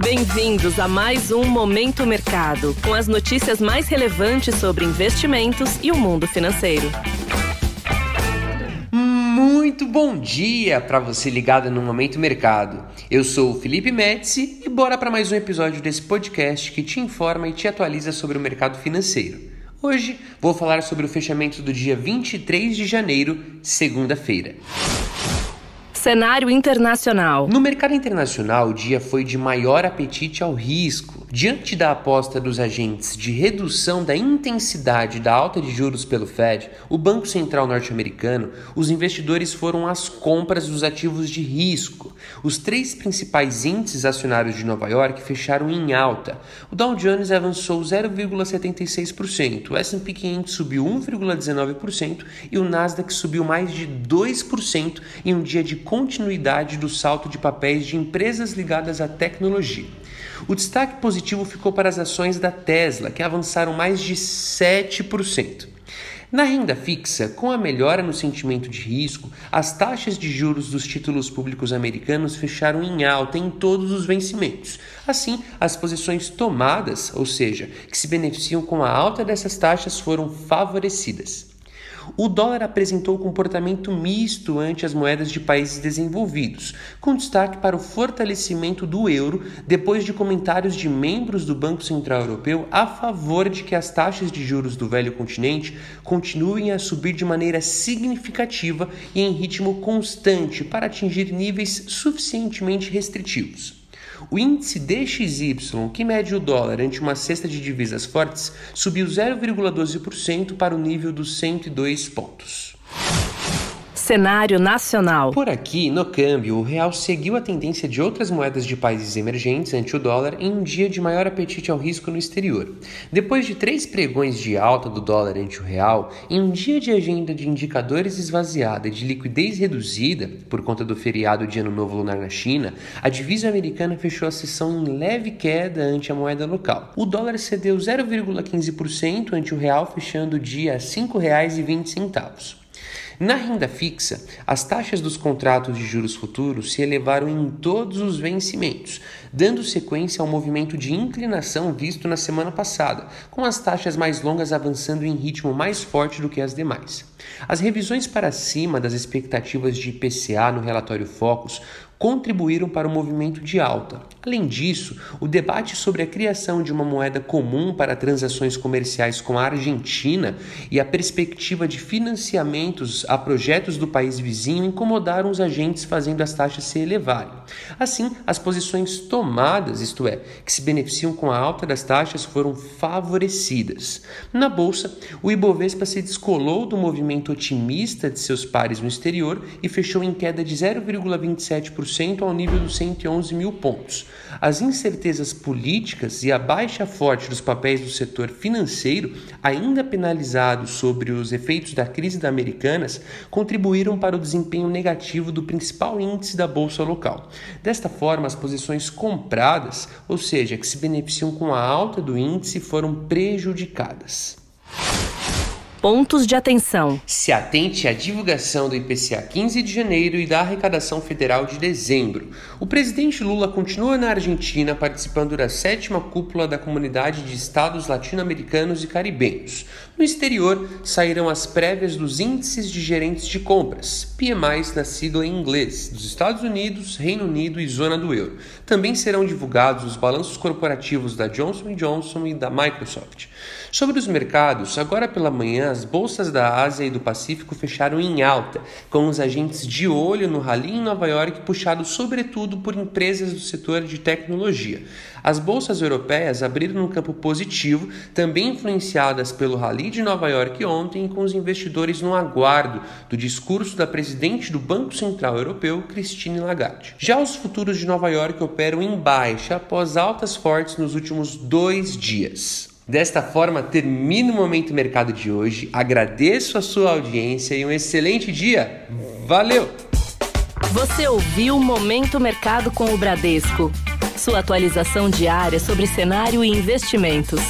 Bem-vindos a mais um Momento Mercado, com as notícias mais relevantes sobre investimentos e o mundo financeiro. Muito bom dia para você ligado no Momento Mercado. Eu sou o Felipe Médici e bora para mais um episódio desse podcast que te informa e te atualiza sobre o mercado financeiro. Hoje vou falar sobre o fechamento do dia 23 de janeiro, segunda-feira. Cenário internacional. No mercado internacional, o dia foi de maior apetite ao risco. Diante da aposta dos agentes de redução da intensidade da alta de juros pelo Fed, o Banco Central norte-americano, os investidores foram às compras dos ativos de risco. Os três principais índices acionários de Nova York fecharam em alta. O Dow Jones avançou 0,76%, o S&P 500 subiu 1,19% e o Nasdaq subiu mais de 2% em um dia de continuidade do salto de papéis de empresas ligadas à tecnologia. O destaque positivo ficou para as ações da Tesla, que avançaram mais de 7%. Na renda fixa, com a melhora no sentimento de risco, as taxas de juros dos títulos públicos americanos fecharam em alta em todos os vencimentos. Assim, as posições tomadas, ou seja, que se beneficiam com a alta dessas taxas, foram favorecidas. O dólar apresentou comportamento misto ante as moedas de países desenvolvidos, com destaque para o fortalecimento do euro depois de comentários de membros do Banco Central Europeu a favor de que as taxas de juros do velho continente continuem a subir de maneira significativa e em ritmo constante para atingir níveis suficientemente restritivos. O índice DXY, que mede o dólar ante uma cesta de divisas fortes, subiu 0,12% para o nível dos 102 pontos. Cenário nacional. Por aqui, no câmbio, o real seguiu a tendência de outras moedas de países emergentes ante o dólar em um dia de maior apetite ao risco no exterior. Depois de três pregões de alta do dólar ante o real, em um dia de agenda de indicadores esvaziada e de liquidez reduzida por conta do feriado de Ano Novo Lunar na China, a divisa americana fechou a sessão em leve queda ante a moeda local. O dólar cedeu 0,15% ante o real, fechando o dia a R$ 5,20. Na renda fixa, as taxas dos contratos de juros futuros se elevaram em todos os vencimentos, dando sequência ao movimento de inclinação visto na semana passada, com as taxas mais longas avançando em ritmo mais forte do que as demais. As revisões para cima das expectativas de IPCA no relatório Focus contribuíram para o movimento de alta. Além disso, o debate sobre a criação de uma moeda comum para transações comerciais com a Argentina e a perspectiva de financiamentos a projetos do país vizinho incomodaram os agentes, fazendo as taxas se elevarem. Assim, as posições tomadas, isto é, que se beneficiam com a alta das taxas, foram favorecidas. Na bolsa, o Ibovespa se descolou do movimento otimista de seus pares no exterior e fechou em queda de 0,27% 2% ao nível dos 111 mil pontos. As incertezas políticas e a baixa forte dos papéis do setor financeiro, ainda penalizados sobre os efeitos da crise da Americanas, contribuíram para o desempenho negativo do principal índice da bolsa local. Desta forma, as posições compradas, ou seja, que se beneficiam com a alta do índice, foram prejudicadas. Pontos de atenção. Se atente à divulgação do IPCA 15 de janeiro e da arrecadação federal de dezembro. O presidente Lula continua na Argentina participando da sétima cúpula da Comunidade de Estados Latino-Americanos e Caribenhos. No exterior, sairão as prévias dos índices de gerentes de compras, PMIs na sigla em inglês, dos Estados Unidos, Reino Unido e zona do euro. Também serão divulgados os balanços corporativos da Johnson Johnson e da Microsoft. Sobre os mercados, agora pela manhã as bolsas da Ásia e do Pacífico fecharam em alta, com os agentes de olho no rally em Nova York puxados sobretudo por empresas do setor de tecnologia. As bolsas europeias abriram no campo positivo, também influenciadas pelo rally de Nova York ontem, com os investidores no aguardo do discurso da presidente do Banco Central Europeu, Christine Lagarde. Já os futuros de Nova York operam em baixa após altas fortes nos últimos dois dias. Desta forma, termino o Momento Mercado de hoje. Agradeço a sua audiência e um excelente dia. Valeu! Você ouviu o Momento Mercado com o Bradesco. Sua atualização diária sobre cenário e investimentos.